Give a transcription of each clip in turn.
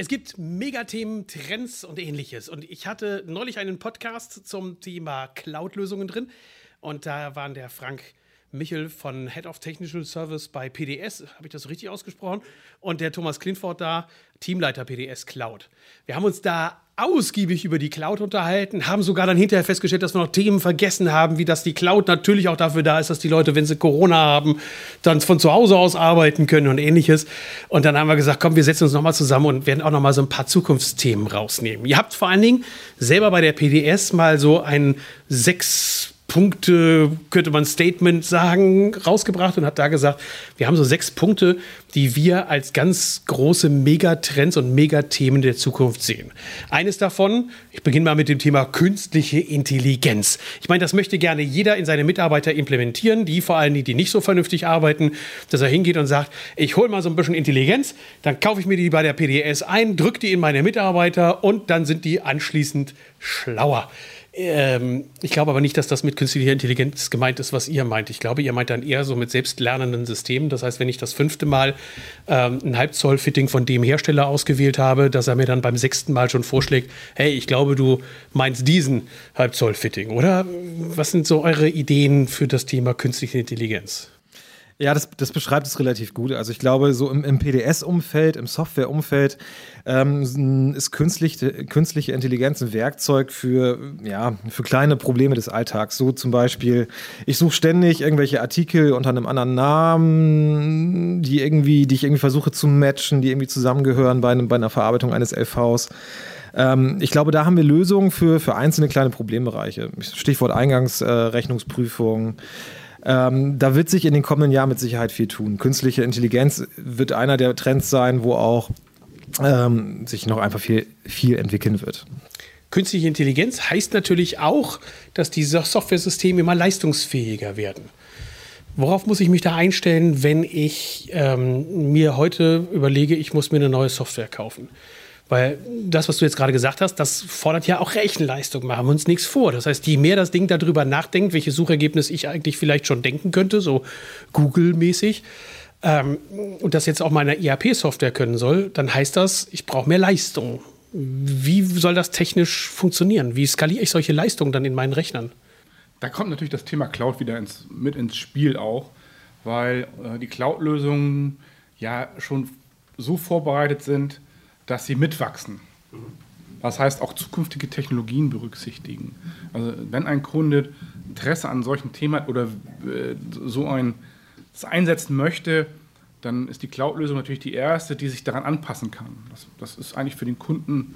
Es gibt Megathemen, Trends und ähnliches. Und ich hatte neulich einen Podcast zum Thema Cloud-Lösungen drin. Und da waren der Frank Michel von Head of Technical Service bei PDS, habe ich das richtig ausgesprochen? Und der Thomas Klinford da, Teamleiter PDS Cloud. Wir haben uns da ausgiebig über die Cloud unterhalten, haben sogar dann hinterher festgestellt, dass wir noch Themen vergessen haben, wie dass die Cloud natürlich auch dafür da ist, dass die Leute, wenn sie Corona haben, dann von zu Hause aus arbeiten können und ähnliches. Und dann haben wir gesagt, komm, wir setzen uns nochmal zusammen und werden auch nochmal so ein paar Zukunftsthemen rausnehmen. Ihr habt vor allen Dingen selber bei der PDS mal so ein sechs Punkte, könnte man Statement sagen, rausgebracht und hat da gesagt, wir haben so sechs Punkte, die wir als ganz große Megatrends und Megathemen der Zukunft sehen. Eines davon, ich beginne mal mit dem Thema künstliche Intelligenz. Ich meine, das möchte gerne jeder in seine Mitarbeiter implementieren, die vor allem die, die nicht so vernünftig arbeiten, dass er hingeht und sagt, ich hole mal so ein bisschen Intelligenz, dann kaufe ich mir die bei der PDS ein, drücke die in meine Mitarbeiter und dann sind die anschließend schlauer. Ähm, ich glaube aber nicht, dass das mit künstlicher Intelligenz gemeint ist, was ihr meint. Ich glaube, ihr meint dann eher so mit selbstlernenden Systemen. Das heißt, wenn ich das fünfte Mal ähm, ein Halbzoll-Fitting von dem Hersteller ausgewählt habe, dass er mir dann beim sechsten Mal schon vorschlägt, hey, ich glaube, du meinst diesen Halbzoll-Fitting. Oder was sind so eure Ideen für das Thema künstliche Intelligenz? Ja, das, das beschreibt es relativ gut. Also ich glaube, so im, im PDS-Umfeld, im Software-Umfeld ähm, ist künstliche, künstliche Intelligenz ein Werkzeug für, ja, für kleine Probleme des Alltags. So zum Beispiel, ich suche ständig irgendwelche Artikel unter einem anderen Namen, die irgendwie, die ich irgendwie versuche zu matchen, die irgendwie zusammengehören bei, einem, bei einer Verarbeitung eines LVs ähm, ich glaube, da haben wir Lösungen für, für einzelne kleine Problembereiche. Stichwort Eingangsrechnungsprüfung. Äh, ähm, da wird sich in den kommenden Jahren mit Sicherheit viel tun. Künstliche Intelligenz wird einer der Trends sein, wo auch ähm, sich noch einfach viel, viel entwickeln wird. Künstliche Intelligenz heißt natürlich auch, dass diese Software-Systeme immer leistungsfähiger werden. Worauf muss ich mich da einstellen, wenn ich ähm, mir heute überlege, ich muss mir eine neue Software kaufen? Weil das, was du jetzt gerade gesagt hast, das fordert ja auch Rechenleistung. Machen wir uns nichts vor. Das heißt, je mehr das Ding darüber nachdenkt, welche Suchergebnis ich eigentlich vielleicht schon denken könnte, so Google-mäßig, ähm, und das jetzt auch meine ERP-Software können soll, dann heißt das, ich brauche mehr Leistung. Wie soll das technisch funktionieren? Wie skaliere ich solche Leistungen dann in meinen Rechnern? Da kommt natürlich das Thema Cloud wieder ins, mit ins Spiel auch, weil äh, die Cloud-Lösungen ja schon so vorbereitet sind, dass sie mitwachsen. Das heißt, auch zukünftige Technologien berücksichtigen. Also wenn ein Kunde Interesse an solchen Themen hat oder äh, so ein das einsetzen möchte, dann ist die Cloud-Lösung natürlich die erste, die sich daran anpassen kann. Das, das ist eigentlich für den Kunden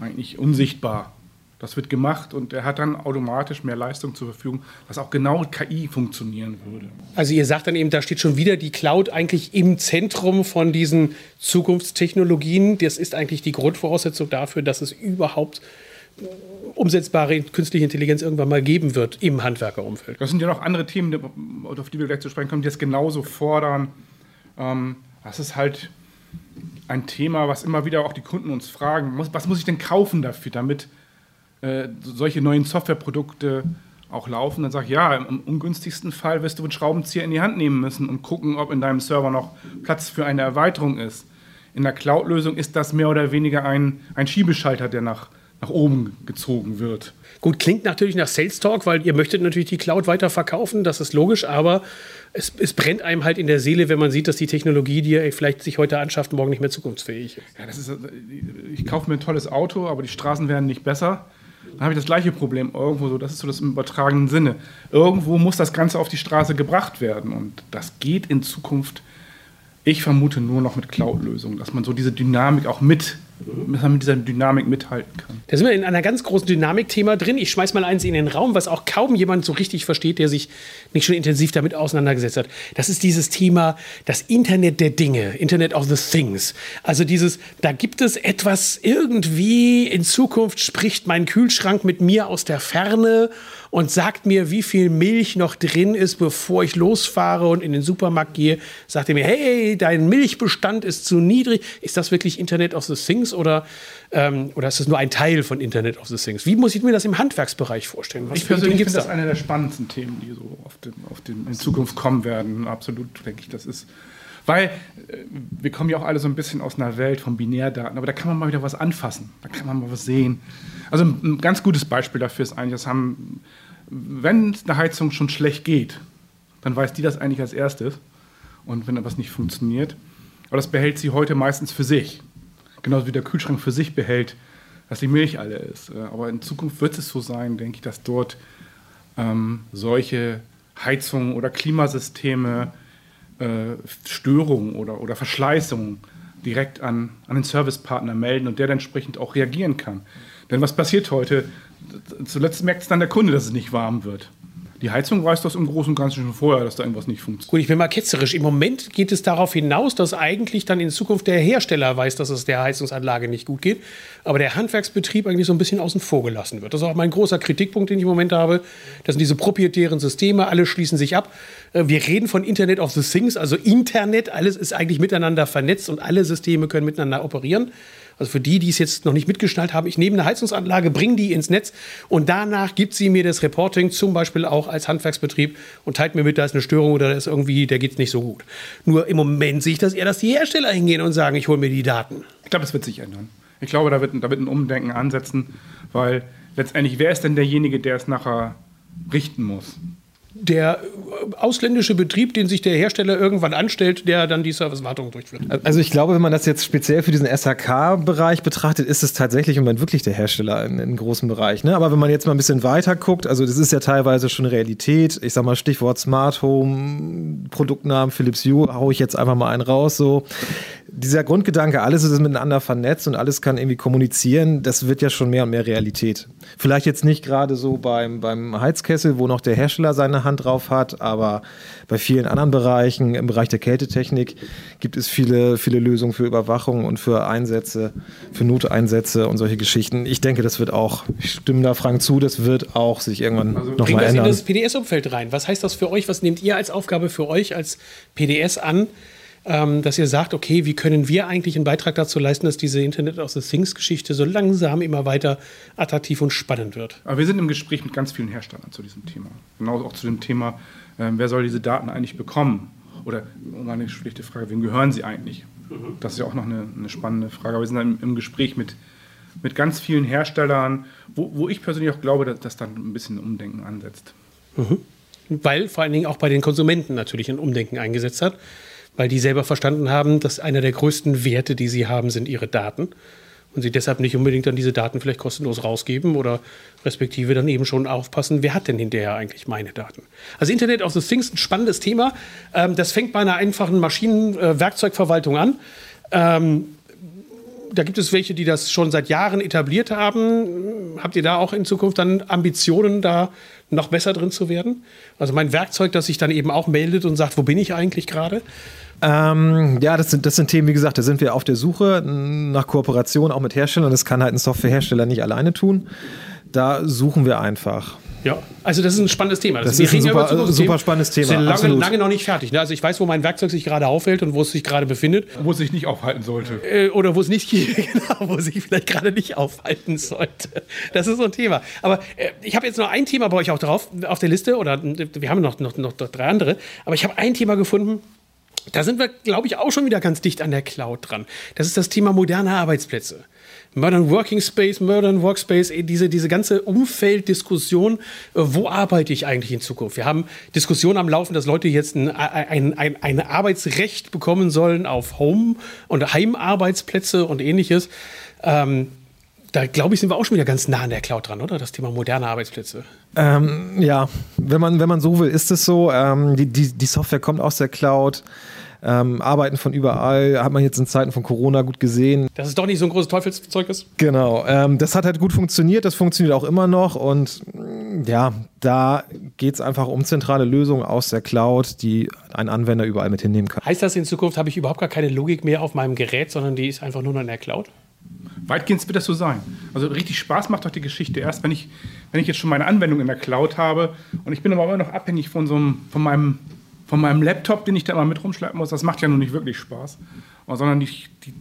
eigentlich unsichtbar. Das wird gemacht und er hat dann automatisch mehr Leistung zur Verfügung, dass auch genau KI funktionieren würde. Also ihr sagt dann eben, da steht schon wieder die Cloud eigentlich im Zentrum von diesen Zukunftstechnologien. Das ist eigentlich die Grundvoraussetzung dafür, dass es überhaupt umsetzbare künstliche Intelligenz irgendwann mal geben wird im Handwerkerumfeld. Das sind ja noch andere Themen, auf die wir gleich zu sprechen kommen, die das genauso fordern. Ähm, das ist halt ein Thema, was immer wieder auch die Kunden uns fragen, was muss ich denn kaufen dafür, damit äh, solche neuen Softwareprodukte auch laufen, dann sage ich, ja, im ungünstigsten Fall wirst du einen Schraubenzieher in die Hand nehmen müssen und gucken, ob in deinem Server noch Platz für eine Erweiterung ist. In der Cloud-Lösung ist das mehr oder weniger ein, ein Schiebeschalter, der nach, nach oben gezogen wird. Gut, klingt natürlich nach Sales Talk, weil ihr möchtet natürlich die Cloud weiter verkaufen, das ist logisch, aber es, es, brennt einem halt in der Seele, wenn man sieht, dass die Technologie, die ihr vielleicht sich heute anschafft, morgen nicht mehr zukunftsfähig ist. Ja, das ist ich kaufe mir ein tolles Auto, aber die Straßen werden nicht besser dann habe ich das gleiche Problem irgendwo so, das ist so das im übertragenen Sinne. Irgendwo muss das Ganze auf die Straße gebracht werden und das geht in Zukunft, ich vermute nur noch mit Cloud-Lösungen, dass man so diese Dynamik auch mit dass man mit dieser Dynamik mithalten kann. Da sind wir in einer ganz großen Dynamik-Thema drin. Ich schmeiß mal eins in den Raum, was auch kaum jemand so richtig versteht, der sich nicht schon intensiv damit auseinandergesetzt hat. Das ist dieses Thema, das Internet der Dinge, Internet of the Things. Also dieses, da gibt es etwas irgendwie, in Zukunft spricht mein Kühlschrank mit mir aus der Ferne und sagt mir, wie viel Milch noch drin ist, bevor ich losfahre und in den Supermarkt gehe. Sagt er mir, hey, dein Milchbestand ist zu niedrig. Ist das wirklich Internet of the Things oder, ähm, oder ist das nur ein Teil von Internet of the Things? Wie muss ich mir das im Handwerksbereich vorstellen? Was ich persönlich finde das eine der spannendsten Themen, die so auf, dem, auf dem in Zukunft kommen werden. Absolut, denke ich, das ist Weil äh, wir kommen ja auch alle so ein bisschen aus einer Welt von Binärdaten, aber da kann man mal wieder was anfassen, da kann man mal was sehen. Also ein ganz gutes Beispiel dafür ist eigentlich, das haben, wenn eine Heizung schon schlecht geht, dann weiß die das eigentlich als erstes. Und wenn etwas nicht funktioniert, aber das behält sie heute meistens für sich. Genauso wie der Kühlschrank für sich behält, dass die Milch alle ist. Aber in Zukunft wird es so sein, denke ich, dass dort ähm, solche Heizungen oder Klimasysteme äh, Störungen oder, oder Verschleißungen direkt an, an den Servicepartner melden und der dann entsprechend auch reagieren kann. Denn was passiert heute? Zuletzt merkt es dann der Kunde, dass es nicht warm wird. Die Heizung weiß das im Großen und Ganzen schon vorher, dass da irgendwas nicht funktioniert. Gut, ich bin mal ketzerisch. Im Moment geht es darauf hinaus, dass eigentlich dann in Zukunft der Hersteller weiß, dass es der Heizungsanlage nicht gut geht, aber der Handwerksbetrieb eigentlich so ein bisschen außen vor gelassen wird. Das ist auch mein großer Kritikpunkt, den ich im Moment habe. Das sind diese proprietären Systeme, alle schließen sich ab. Äh, wir reden von Internet of the Things, also Internet, alles ist eigentlich miteinander vernetzt und alle Systeme können miteinander operieren. Also für die, die es jetzt noch nicht mitgeschnallt haben, ich nehme eine Heizungsanlage, bringe die ins Netz und danach gibt sie mir das Reporting, zum Beispiel auch als Handwerksbetrieb und teilt mir mit, da ist eine Störung oder da ist irgendwie, der geht es nicht so gut. Nur im Moment sehe ich das eher, dass die Hersteller hingehen und sagen, ich hole mir die Daten. Ich glaube, das wird sich ändern. Ich glaube, da wird, da wird ein Umdenken ansetzen, weil letztendlich, wer ist denn derjenige, der es nachher richten muss? Der ausländische Betrieb, den sich der Hersteller irgendwann anstellt, der dann die Servicewartung durchführt. Also ich glaube, wenn man das jetzt speziell für diesen SHK-Bereich betrachtet, ist es tatsächlich im Moment wirklich der Hersteller in, in großen Bereich. Ne? Aber wenn man jetzt mal ein bisschen weiter guckt, also das ist ja teilweise schon Realität. Ich sag mal Stichwort Smart Home, Produktnamen Philips Hue, hau ich jetzt einfach mal einen raus. So dieser Grundgedanke, alles ist miteinander vernetzt und alles kann irgendwie kommunizieren, das wird ja schon mehr und mehr Realität. Vielleicht jetzt nicht gerade so beim, beim Heizkessel, wo noch der Hersteller seine Hand drauf hat, aber bei vielen anderen Bereichen, im Bereich der Kältetechnik, gibt es viele, viele Lösungen für Überwachung und für Einsätze, für Noteinsätze und solche Geschichten. Ich denke, das wird auch, ich stimme da Frank zu, das wird auch sich irgendwann also, nochmal ändern. in das PDS-Umfeld rein. Was heißt das für euch? Was nehmt ihr als Aufgabe für euch als PDS an? Ähm, dass ihr sagt, okay, wie können wir eigentlich einen Beitrag dazu leisten, dass diese Internet of the Things-Geschichte so langsam immer weiter attraktiv und spannend wird? Aber wir sind im Gespräch mit ganz vielen Herstellern zu diesem Thema. Genauso auch zu dem Thema, äh, wer soll diese Daten eigentlich bekommen? Oder eine schlichte Frage, wem gehören sie eigentlich? Mhm. Das ist ja auch noch eine, eine spannende Frage. Aber wir sind im, im Gespräch mit, mit ganz vielen Herstellern, wo, wo ich persönlich auch glaube, dass das dann ein bisschen Umdenken ansetzt. Mhm. Weil vor allen Dingen auch bei den Konsumenten natürlich ein Umdenken eingesetzt hat weil die selber verstanden haben, dass einer der größten Werte, die sie haben, sind ihre Daten. Und sie deshalb nicht unbedingt dann diese Daten vielleicht kostenlos rausgeben oder respektive dann eben schon aufpassen, wer hat denn hinterher eigentlich meine Daten. Also Internet of the Things ein spannendes Thema. Ähm, das fängt bei einer einfachen Maschinenwerkzeugverwaltung an. Da gibt es welche, die das schon seit Jahren etabliert haben. Habt ihr da auch in Zukunft dann Ambitionen, da noch besser drin zu werden? Also mein Werkzeug, das sich dann eben auch meldet und sagt, wo bin ich eigentlich gerade? Ähm, ja, das sind, das sind Themen, wie gesagt, da sind wir auf der Suche nach Kooperation auch mit Herstellern. Das kann halt ein Softwarehersteller nicht alleine tun. Da suchen wir einfach. Ja, also das ist ein spannendes Thema. Das, das ist ein super, ja super spannendes Thema. Wir sind lange, lange, noch nicht fertig. Ne? Also ich weiß, wo mein Werkzeug sich gerade aufhält und wo es sich gerade befindet. Wo es sich nicht aufhalten sollte. Äh, oder wo es nicht, genau, wo es sich vielleicht gerade nicht aufhalten sollte. Das ist so ein Thema. Aber äh, ich habe jetzt noch ein Thema bei euch auch drauf, auf der Liste, oder wir haben noch, noch, noch drei andere, aber ich habe ein Thema gefunden, da sind wir, glaube ich, auch schon wieder ganz dicht an der Cloud dran. Das ist das Thema moderne Arbeitsplätze. Modern Working Space, Modern Workspace, eh, diese, diese ganze Umfelddiskussion, äh, wo arbeite ich eigentlich in Zukunft? Wir haben Diskussionen am Laufen, dass Leute jetzt ein, ein, ein, ein Arbeitsrecht bekommen sollen auf Home- und Heimarbeitsplätze und ähnliches. Ähm, da glaube ich, sind wir auch schon wieder ganz nah an der Cloud dran, oder? Das Thema moderne Arbeitsplätze. Ähm, ja, wenn man, wenn man so will, ist es so. Ähm, die, die, die Software kommt aus der Cloud. Ähm, arbeiten von überall, hat man jetzt in Zeiten von Corona gut gesehen. Dass es doch nicht so ein großes Teufelszeug ist? Genau. Ähm, das hat halt gut funktioniert, das funktioniert auch immer noch und mm, ja, da geht es einfach um zentrale Lösungen aus der Cloud, die ein Anwender überall mit hinnehmen kann. Heißt das in Zukunft, habe ich überhaupt gar keine Logik mehr auf meinem Gerät, sondern die ist einfach nur noch in der Cloud? Weitgehend wird das so sein. Also richtig Spaß macht doch die Geschichte erst, wenn ich, wenn ich jetzt schon meine Anwendung in der Cloud habe und ich bin aber immer noch abhängig von, so einem, von meinem von meinem Laptop, den ich da mal mit rumschleppen muss, das macht ja nun nicht wirklich Spaß. Sondern die, die,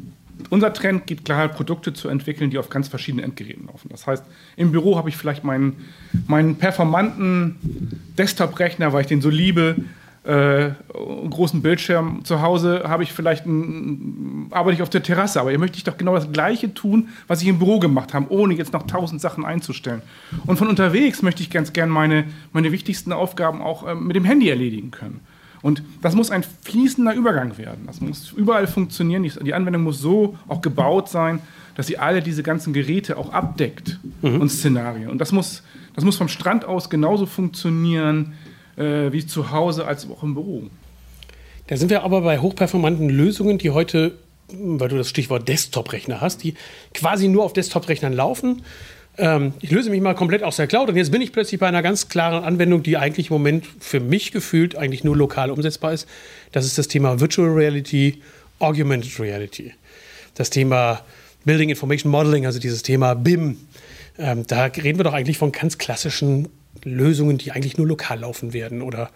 unser Trend geht klar, Produkte zu entwickeln, die auf ganz verschiedenen Endgeräten laufen. Das heißt, im Büro habe ich vielleicht meinen, meinen performanten Desktop-Rechner, weil ich den so liebe, äh, großen Bildschirm zu Hause habe ich vielleicht ein, arbeite ich auf der Terrasse, aber hier möchte ich doch genau das Gleiche tun, was ich im Büro gemacht habe, ohne jetzt noch tausend Sachen einzustellen. Und von unterwegs möchte ich ganz gern meine, meine wichtigsten Aufgaben auch äh, mit dem Handy erledigen können. Und das muss ein fließender Übergang werden. Das muss überall funktionieren. Die Anwendung muss so auch gebaut sein, dass sie alle diese ganzen Geräte auch abdeckt mhm. und Szenarien. Und das muss, das muss vom Strand aus genauso funktionieren äh, wie zu Hause als auch im Büro. Da sind wir aber bei hochperformanten Lösungen, die heute, weil du das Stichwort Desktop-Rechner hast, die quasi nur auf Desktop-Rechnern laufen. Ähm, ich löse mich mal komplett aus der Cloud und jetzt bin ich plötzlich bei einer ganz klaren Anwendung, die eigentlich im Moment für mich gefühlt eigentlich nur lokal umsetzbar ist. Das ist das Thema Virtual Reality, Augmented Reality. Das Thema Building Information Modeling, also dieses Thema BIM. Ähm, da reden wir doch eigentlich von ganz klassischen Lösungen, die eigentlich nur lokal laufen werden. Oder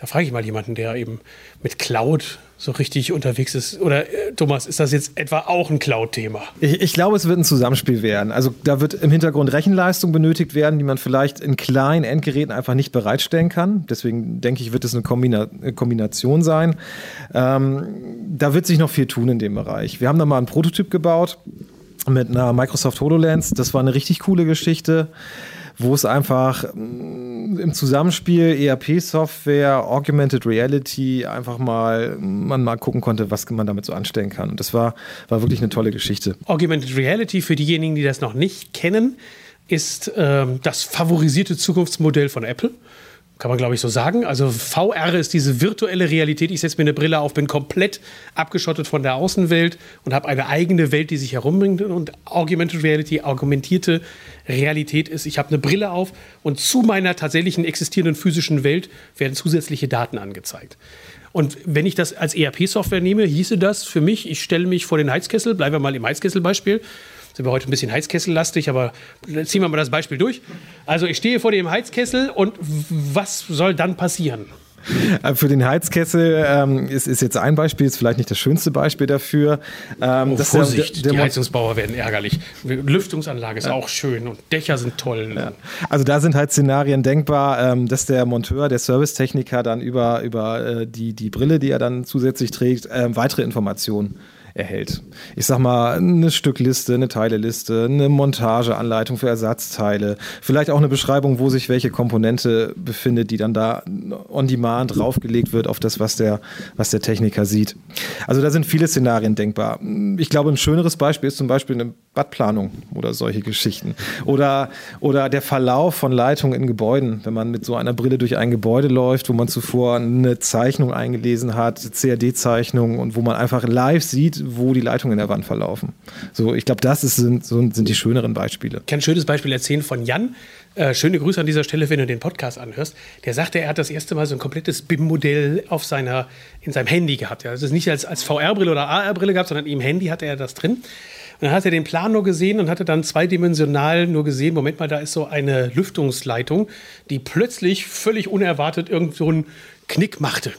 da frage ich mal jemanden, der eben mit Cloud so richtig unterwegs ist. Oder äh, Thomas, ist das jetzt etwa auch ein Cloud-Thema? Ich, ich, glaube, es wird ein Zusammenspiel werden. Also da wird im Hintergrund Rechenleistung benötigt werden, die man vielleicht in kleinen Endgeräten einfach nicht bereitstellen kann. Deswegen denke ich, wird es eine, Kombina eine Kombination sein. Ähm, da wird sich noch viel tun in dem Bereich. Wir haben da mal einen Prototyp gebaut mit einer Microsoft HoloLens. Das war eine richtig coole Geschichte wo es einfach mm, im Zusammenspiel ERP-Software, Augmented Reality einfach mal man mal gucken konnte, was man damit so anstellen kann. Und das war, war wirklich eine tolle Geschichte. Augmented Reality, für diejenigen, die das noch nicht kennen, ist ähm, das favorisierte Zukunftsmodell von Apple. Kann man, glaube ich, so sagen. Also VR ist diese virtuelle Realität. Ich setze mir eine Brille auf, bin komplett abgeschottet von der Außenwelt und habe eine eigene Welt, die sich herumbringt. Und Augmented Reality, augmentierte Realität ist, ich habe eine Brille auf und zu meiner tatsächlichen existierenden physischen Welt werden zusätzliche Daten angezeigt. Und wenn ich das als ERP-Software nehme, hieße das für mich, ich stelle mich vor den Heizkessel, bleiben wir mal im Heizkesselbeispiel, sind wir heute ein bisschen Heizkessellastig, aber ziehen wir mal das Beispiel durch. Also ich stehe vor dem Heizkessel und was soll dann passieren? Äh, für den Heizkessel ähm, ist, ist, jetzt ein Beispiel, ist vielleicht nicht das schönste Beispiel dafür. Ähm, oh, Vorsicht, der, der, die Heizungsbauer werden ärgerlich. Lüftungsanlage ist ja. auch schön und Dächer sind toll. Ja. Also da sind halt Szenarien denkbar, ähm, dass der Monteur, der Servicetechniker dann über, über äh, die, die Brille, die er dann zusätzlich trägt, äh, weitere Informationen erhält. Ich sag mal, eine Stückliste, eine Teileliste, eine Montageanleitung für Ersatzteile, vielleicht auch eine Beschreibung, wo sich welche Komponente befindet, die dann da on demand draufgelegt wird auf das, was der, was der Techniker sieht. Also da sind viele Szenarien denkbar. Ich glaube, ein schöneres Beispiel ist zum Beispiel eine Badplanung oder solche Geschichten. Oder, oder der Verlauf von Leitungen in Gebäuden, wenn man mit so einer Brille durch ein Gebäude läuft, wo man zuvor eine Zeichnung eingelesen hat, CAD-Zeichnung und wo man einfach live sieht, wo die Leitungen in der Wand verlaufen. So, ich glaube, das ist, sind, sind die schöneren Beispiele. Ich kann ein schönes Beispiel erzählen von Jan. Äh, schöne Grüße an dieser Stelle, wenn du den Podcast anhörst. Der sagte, er hat das erste Mal so ein komplettes BIM-Modell in seinem Handy gehabt. Ja. Also nicht als, als VR-Brille oder AR-Brille gehabt, sondern im Handy hatte er das drin. Dann hat er den Plan nur gesehen und hatte dann zweidimensional nur gesehen, Moment mal, da ist so eine Lüftungsleitung, die plötzlich völlig unerwartet irgend so einen Knick machte.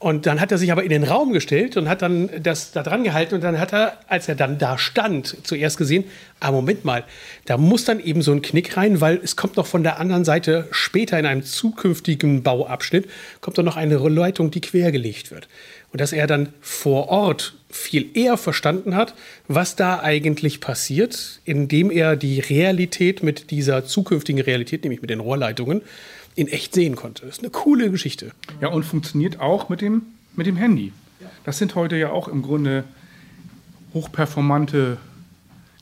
Und dann hat er sich aber in den Raum gestellt und hat dann das da dran gehalten und dann hat er, als er dann da stand, zuerst gesehen, ah Moment mal, da muss dann eben so ein Knick rein, weil es kommt noch von der anderen Seite später in einem zukünftigen Bauabschnitt, kommt dann noch eine Leitung, die quergelegt wird. Und dass er dann vor Ort viel eher verstanden hat, was da eigentlich passiert, indem er die Realität mit dieser zukünftigen Realität, nämlich mit den Rohrleitungen, in echt sehen konnte. Das ist eine coole Geschichte. Ja, und funktioniert auch mit dem, mit dem Handy. Das sind heute ja auch im Grunde hochperformante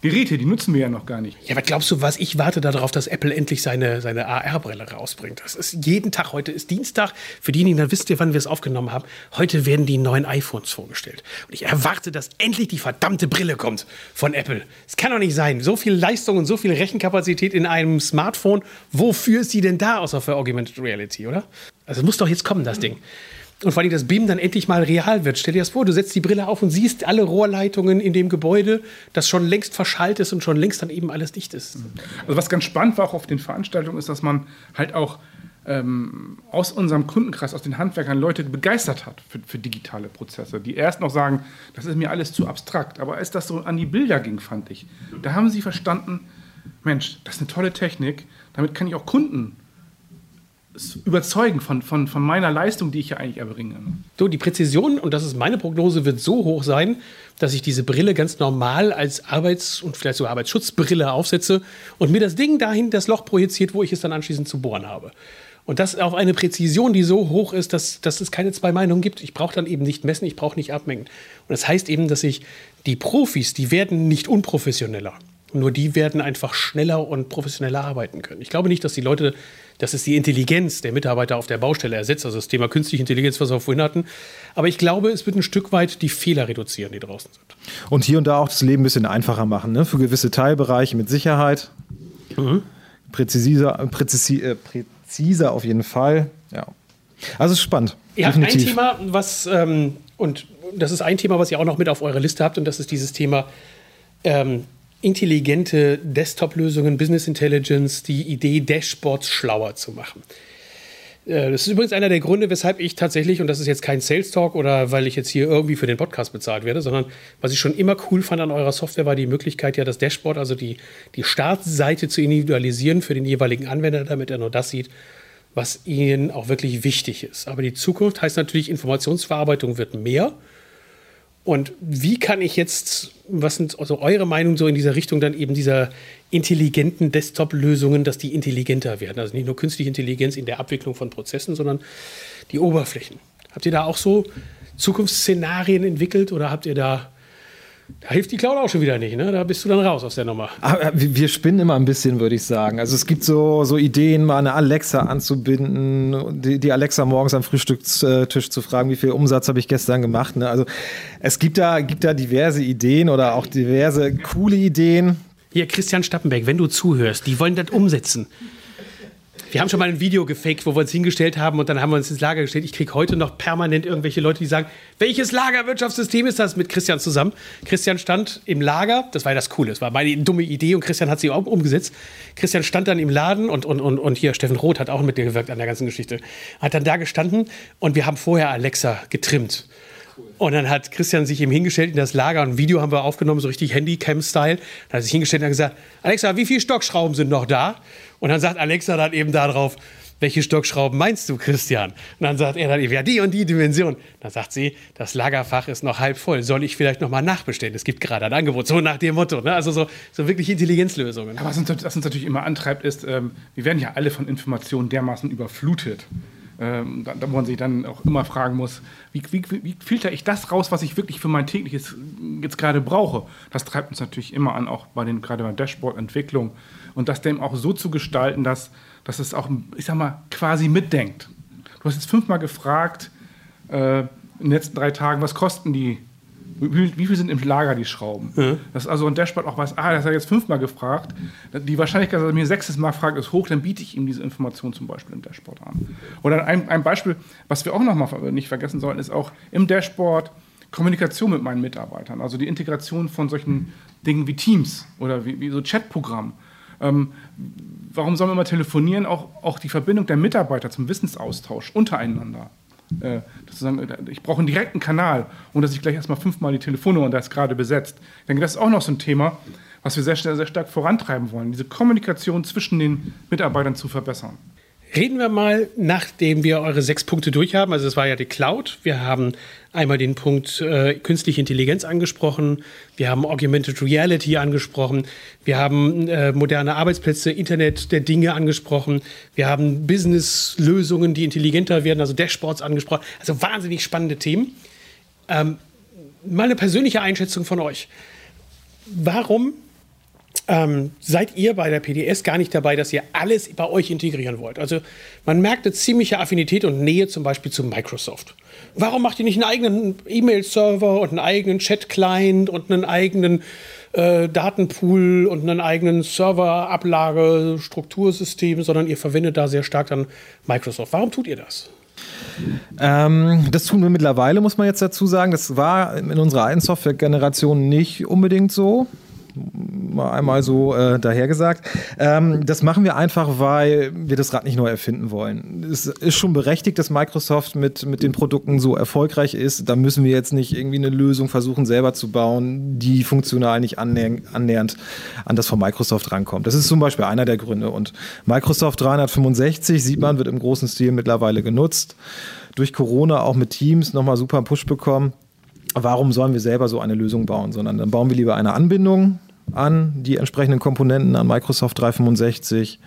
Geräte, die nutzen wir ja noch gar nicht. Ja, aber glaubst du, was ich warte darauf, dass Apple endlich seine, seine AR-Brille rausbringt? Das ist jeden Tag, heute ist Dienstag. Für diejenigen, dann wisst ihr, wann wir es aufgenommen haben. Heute werden die neuen iPhones vorgestellt. Und ich erwarte, dass endlich die verdammte Brille kommt von Apple. Es kann doch nicht sein. So viel Leistung und so viel Rechenkapazität in einem Smartphone. Wofür ist sie denn da, außer für Augmented Reality, oder? Also muss doch jetzt kommen, das Ding und vor allem das Beam dann endlich mal real wird. Stell dir das vor, du setzt die Brille auf und siehst alle Rohrleitungen in dem Gebäude, das schon längst verschallt ist und schon längst dann eben alles dicht ist. Also was ganz spannend war auch auf den Veranstaltungen ist, dass man halt auch ähm, aus unserem Kundenkreis, aus den Handwerkern Leute begeistert hat für, für, digitale Prozesse, die erst noch sagen, das ist mir alles zu abstrakt. Aber als das so an die Bilder ging, fand ich, da haben sie verstanden, Mensch, das ist eine tolle Technik, damit kann ich auch Kunden überzeugen von, von, von meiner Leistung, die ich ja eigentlich erbringe. So, die Präzision, und das ist meine Prognose, wird so hoch sein, dass ich diese Brille ganz normal als Arbeits- und vielleicht sogar Arbeitsschutzbrille aufsetze und mir das Ding dahin das Loch projiziert, wo ich es dann anschließend zu bohren habe. Und das auf eine Präzision, die so hoch ist, dass, dass es keine zwei Meinungen gibt. Ich brauche dann eben nicht messen, ich brauche nicht abmengen. Und das heißt eben, dass ich die Profis, die werden nicht unprofessioneller. Nur die werden einfach schneller und professioneller arbeiten können. Ich glaube nicht, dass die Leute, dass es die Intelligenz der Mitarbeiter auf der Baustelle ersetzt, also das Thema künstliche Intelligenz, was wir vorhin hatten. Aber ich glaube, es wird ein Stück weit die Fehler reduzieren, die draußen sind. Und hier und da auch das Leben ein bisschen einfacher machen, ne? für gewisse Teilbereiche mit Sicherheit. Mhm. Präziser, präzisi, äh, präziser auf jeden Fall. Ja. Also es ist spannend. Ja, definitiv. ein Thema, was, ähm, und das ist ein Thema, was ihr auch noch mit auf eurer Liste habt, und das ist dieses Thema ähm, intelligente Desktop-Lösungen, Business Intelligence, die Idee, Dashboards schlauer zu machen. Äh, das ist übrigens einer der Gründe, weshalb ich tatsächlich, und das ist jetzt kein Sales Talk oder weil ich jetzt hier irgendwie für den Podcast bezahlt werde, sondern was ich schon immer cool fand an eurer Software, war die Möglichkeit, ja das Dashboard, also die, die Startseite zu individualisieren für den jeweiligen Anwender, damit er nur das sieht, was ihnen auch wirklich wichtig ist. Aber die Zukunft heißt natürlich, Informationsverarbeitung wird mehr. Und wie kann ich jetzt, was sind also eure Meinung so in dieser Richtung dann eben dieser intelligenten Desktop-Lösungen, dass die intelligenter werden? Also nicht nur künstliche Intelligenz in der Abwicklung von Prozessen, sondern die Oberflächen. Habt ihr da auch so Zukunftsszenarien entwickelt oder habt ihr da da hilft die Cloud auch schon wieder nicht, ne? Da bist du dann raus aus der Nummer. Aber ah, wir spinnen immer ein bisschen, würde ich sagen. Also es gibt so, so Ideen, mal eine Alexa anzubinden, die, die Alexa morgens am Frühstückstisch zu fragen, wie viel Umsatz habe ich gestern gemacht. Ne? Also es gibt da, gibt da diverse Ideen oder auch diverse coole Ideen. Hier, Christian Stappenbeck, wenn du zuhörst, die wollen das umsetzen. Wir haben schon mal ein Video gefaked, wo wir uns hingestellt haben und dann haben wir uns ins Lager gestellt. Ich kriege heute noch permanent irgendwelche Leute, die sagen, welches Lagerwirtschaftssystem ist das mit Christian zusammen? Christian stand im Lager, das war ja das Coole, das war meine dumme Idee und Christian hat sie auch umgesetzt. Christian stand dann im Laden und, und, und, und hier Steffen Roth hat auch mitgewirkt an der ganzen Geschichte. Hat dann da gestanden und wir haben vorher Alexa getrimmt. Und dann hat Christian sich eben hingestellt in das Lager. Ein Video haben wir aufgenommen, so richtig Handycam-Style. Dann hat er sich hingestellt und hat gesagt: Alexa, wie viele Stockschrauben sind noch da? Und dann sagt Alexa dann eben darauf, welche Stockschrauben meinst du, Christian? Und dann sagt er dann eben, ja, die und die Dimension. Dann sagt sie, das Lagerfach ist noch halb voll. Soll ich vielleicht nochmal nachbestellen? Es gibt gerade ein Angebot. So nach dem Motto. Ne? Also so, so wirklich Intelligenzlösungen. Aber was uns, was uns natürlich immer antreibt, ist, ähm, wir werden ja alle von Informationen dermaßen überflutet. Ähm, da, wo man sich dann auch immer fragen muss, wie, wie, wie filter ich das raus, was ich wirklich für mein tägliches jetzt gerade brauche? Das treibt uns natürlich immer an, auch bei den, gerade bei Dashboard-Entwicklung und das dem auch so zu gestalten, dass, dass es auch, ich sag mal, quasi mitdenkt. Du hast jetzt fünfmal gefragt, äh, in den letzten drei Tagen, was kosten die? Wie, viel sind im Lager die Schrauben? Mhm. Dass also ein Dashboard auch weiß, ah, das hat er jetzt fünfmal gefragt. Die Wahrscheinlichkeit, dass er mir sechstes Mal fragt, ist hoch, dann biete ich ihm diese Information zum Beispiel im Dashboard an. Oder ein, ein Beispiel, was wir auch noch mal nicht vergessen sollten, ist auch im Dashboard Kommunikation mit meinen Mitarbeitern. Also die Integration von solchen Dingen wie Teams oder wie, wie so Chatprogrammen. Ähm, warum sollen wir mal telefonieren? Auch, auch die Verbindung der Mitarbeiter zum Wissensaustausch untereinander. Äh, ich brauche einen direkten Kanal und dass ich gleich erstmal fünfmal die Telefonnummer da ist gerade besetzt. Ich denke, das ist auch noch so ein Thema, was wir sehr, sehr, sehr stark vorantreiben wollen, diese Kommunikation zwischen den Mitarbeitern zu verbessern. Reden wir mal, nachdem wir eure sechs Punkte durch haben. Also, es war ja die Cloud. Wir haben einmal den Punkt äh, künstliche Intelligenz angesprochen. Wir haben Augmented Reality angesprochen. Wir haben äh, moderne Arbeitsplätze, Internet der Dinge angesprochen. Wir haben Business-Lösungen, die intelligenter werden, also Dashboards angesprochen. Also, wahnsinnig spannende Themen. Ähm, mal eine persönliche Einschätzung von euch. Warum ähm, seid ihr bei der PDS gar nicht dabei, dass ihr alles bei euch integrieren wollt. Also man merkt eine ziemliche Affinität und Nähe zum Beispiel zu Microsoft. Warum macht ihr nicht einen eigenen E-Mail-Server und einen eigenen Chat-Client und einen eigenen äh, Datenpool und einen eigenen Server-Ablage, Struktursystem, sondern ihr verwendet da sehr stark dann Microsoft. Warum tut ihr das? Ähm, das tun wir mittlerweile, muss man jetzt dazu sagen. Das war in unserer alten Software-Generation nicht unbedingt so mal einmal so äh, dahergesagt. Ähm, das machen wir einfach, weil wir das Rad nicht neu erfinden wollen. Es ist schon berechtigt, dass Microsoft mit, mit den Produkten so erfolgreich ist. Da müssen wir jetzt nicht irgendwie eine Lösung versuchen, selber zu bauen, die funktional nicht annäher annähernd an das von Microsoft rankommt. Das ist zum Beispiel einer der Gründe. Und Microsoft 365, sieht man, wird im großen Stil mittlerweile genutzt. Durch Corona auch mit Teams nochmal super Push bekommen warum sollen wir selber so eine Lösung bauen, sondern dann bauen wir lieber eine Anbindung an die entsprechenden Komponenten an Microsoft 365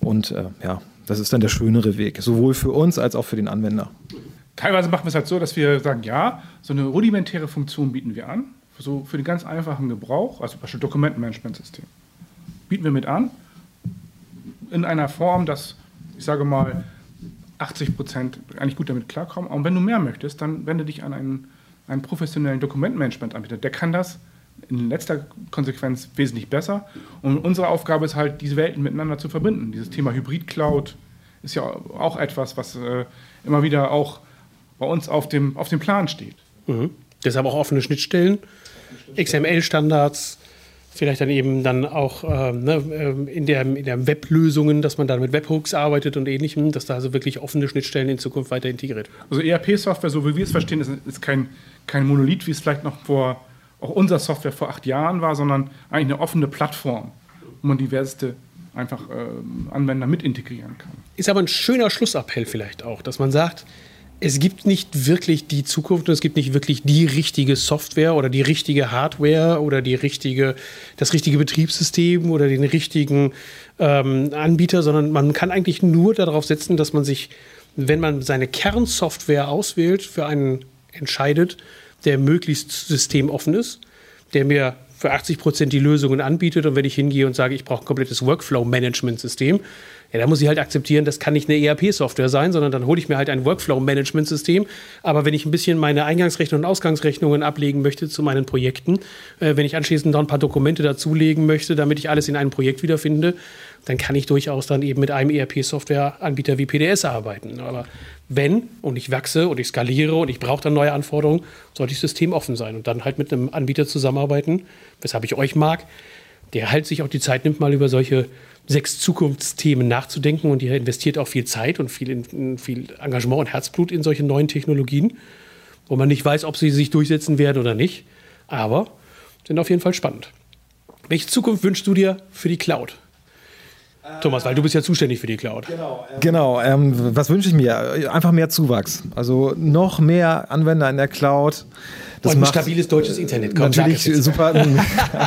und äh, ja, das ist dann der schönere Weg, sowohl für uns als auch für den Anwender. Teilweise machen wir es halt so, dass wir sagen, ja, so eine rudimentäre Funktion bieten wir an, so für den ganz einfachen Gebrauch, also zum Beispiel Dokumentenmanagementsystem, bieten wir mit an, in einer Form, dass, ich sage mal, 80 Prozent eigentlich gut damit klarkommen. Und wenn du mehr möchtest, dann wende dich an einen einen professionellen Dokumentmanagement anbietet, der kann das in letzter Konsequenz wesentlich besser. Und unsere Aufgabe ist halt, diese Welten miteinander zu verbinden. Dieses Thema Hybrid-Cloud ist ja auch etwas, was äh, immer wieder auch bei uns auf dem, auf dem Plan steht. Mhm. Deshalb auch offene Schnittstellen, XML-Standards, vielleicht dann eben dann auch ähm, ne, ähm, in der, in der Weblösungen, dass man dann mit Webhooks arbeitet und ähnlichem, dass da also wirklich offene Schnittstellen in Zukunft weiter integriert. Also ERP-Software, so wie wir es verstehen, ist, ist kein, kein Monolith, wie es vielleicht noch vor, auch unser Software vor acht Jahren war, sondern eigentlich eine offene Plattform, wo man diverseste einfach äh, Anwender mit integrieren kann. Ist aber ein schöner Schlussappell vielleicht auch, dass man sagt, es gibt nicht wirklich die Zukunft und es gibt nicht wirklich die richtige Software oder die richtige Hardware oder die richtige, das richtige Betriebssystem oder den richtigen ähm, Anbieter, sondern man kann eigentlich nur darauf setzen, dass man sich, wenn man seine Kernsoftware auswählt, für einen entscheidet, der möglichst systemoffen ist, der mir für 80 Prozent die Lösungen anbietet. Und wenn ich hingehe und sage, ich brauche ein komplettes Workflow-Management-System, ja, da muss ich halt akzeptieren, das kann nicht eine ERP-Software sein, sondern dann hole ich mir halt ein Workflow-Management-System. Aber wenn ich ein bisschen meine Eingangsrechnungen und Ausgangsrechnungen ablegen möchte zu meinen Projekten, äh, wenn ich anschließend noch ein paar Dokumente dazulegen möchte, damit ich alles in einem Projekt wiederfinde, dann kann ich durchaus dann eben mit einem ERP-Software-Anbieter wie PDS arbeiten. Aber wenn und ich wachse und ich skaliere und ich brauche dann neue Anforderungen, sollte ich systemoffen sein und dann halt mit einem Anbieter zusammenarbeiten, weshalb ich euch mag, der halt sich auch die Zeit nimmt, mal über solche sechs Zukunftsthemen nachzudenken und ihr investiert auch viel Zeit und viel, viel Engagement und Herzblut in solche neuen Technologien, wo man nicht weiß, ob sie sich durchsetzen werden oder nicht, aber sind auf jeden Fall spannend. Welche Zukunft wünschst du dir für die Cloud? Thomas, weil du bist ja zuständig für die Cloud. Genau, ähm, genau ähm, was wünsche ich mir? Einfach mehr Zuwachs. Also noch mehr Anwender in der Cloud. Das und ein stabiles deutsches Internet. Komm, natürlich super.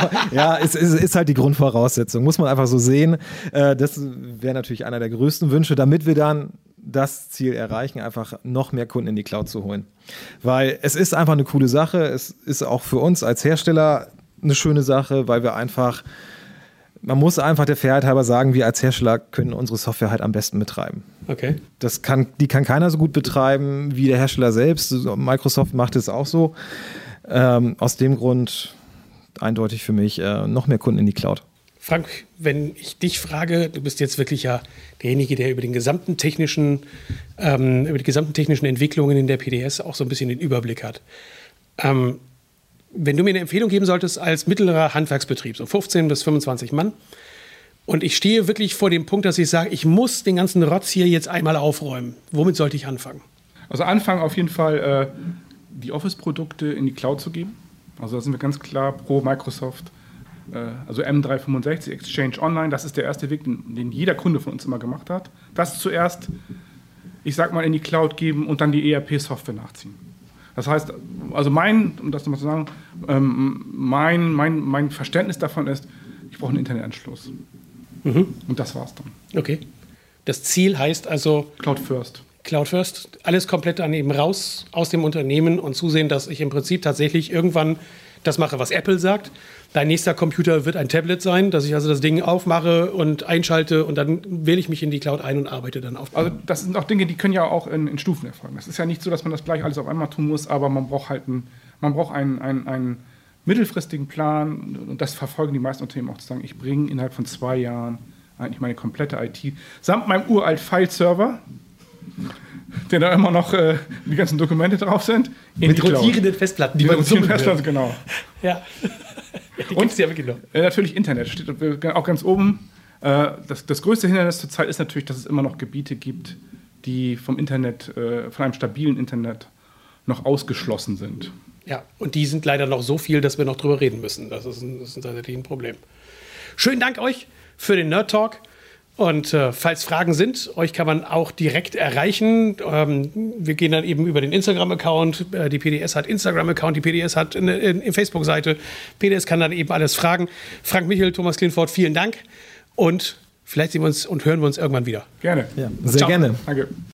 ja, es ist, ist, halt die Grundvoraussetzung. Muss man einfach so sehen. Äh, das wäre natürlich einer der größten Wünsche, damit wir dann das Ziel erreichen, einfach noch mehr Kunden in die Cloud zu holen. Weil es ist einfach eine coole Sache. Es ist auch für uns als Hersteller eine schöne Sache, weil wir einfach man muss einfach der Fairheit halber sagen, wir als Hersteller können unsere Software halt am besten betreiben. Okay. Das kann, die kann keiner so gut betreiben wie der Hersteller selbst. Microsoft macht es auch so. Ähm, aus dem Grund eindeutig für mich äh, noch mehr Kunden in die Cloud. Frank, wenn ich dich frage, du bist jetzt wirklich ja derjenige, der über den gesamten technischen, ähm, über die gesamten technischen Entwicklungen in der PDS auch so ein bisschen den Überblick hat. Ähm, wenn du mir eine Empfehlung geben solltest als mittlerer Handwerksbetrieb, so 15 bis 25 Mann, und ich stehe wirklich vor dem Punkt, dass ich sage, ich muss den ganzen Rotz hier jetzt einmal aufräumen. Womit sollte ich anfangen? Also anfangen auf jeden Fall äh, die Office-Produkte in die Cloud zu geben. Also da sind wir ganz klar pro Microsoft. Äh, also M365, Exchange Online, das ist der erste Weg, den, den jeder Kunde von uns immer gemacht hat. Das zuerst, ich sag mal, in die Cloud geben und dann die ERP-Software nachziehen. Das heißt, also mein, um das nochmal zu sagen, ähm, mein, mein, mein Verständnis davon ist, ich brauche einen Internetanschluss. Mhm. Und das war's dann. Okay. Das Ziel heißt also. Cloud First. Cloud First, alles komplett dann eben raus aus dem Unternehmen und zusehen, dass ich im Prinzip tatsächlich irgendwann das mache, was Apple sagt. Dein nächster Computer wird ein Tablet sein, dass ich also das Ding aufmache und einschalte und dann wähle ich mich in die Cloud ein und arbeite dann auf. Also das sind auch Dinge, die können ja auch in, in Stufen erfolgen. Das ist ja nicht so, dass man das gleich alles auf einmal tun muss, aber man braucht halt einen, man braucht einen, einen, einen mittelfristigen Plan und das verfolgen die meisten Unternehmen auch zu sagen, ich bringe innerhalb von zwei Jahren eigentlich meine komplette IT samt meinem uralt File-Server der da immer noch äh, die ganzen Dokumente drauf sind. Mit rotierenden Festplatten, die Mit rotierenden Festplatten, genau. Ja. Die gibt's ja wirklich noch. Äh, natürlich Internet, steht auch ganz oben. Äh, das, das größte Hindernis zurzeit ist natürlich, dass es immer noch Gebiete gibt, die vom Internet, äh, von einem stabilen Internet noch ausgeschlossen sind. Ja, und die sind leider noch so viel, dass wir noch drüber reden müssen. Das ist, ein, das ist tatsächlich ein Problem. Schönen Dank euch für den Nerd Talk. Und äh, falls Fragen sind, euch kann man auch direkt erreichen. Ähm, wir gehen dann eben über den Instagram-Account. Äh, die PDS hat Instagram-Account, die PDS hat eine, eine Facebook-Seite. PDS kann dann eben alles fragen. Frank Michel, Thomas Klinfort, vielen Dank. Und vielleicht sehen wir uns und hören wir uns irgendwann wieder. Gerne. Ja, sehr Ciao. gerne. Danke.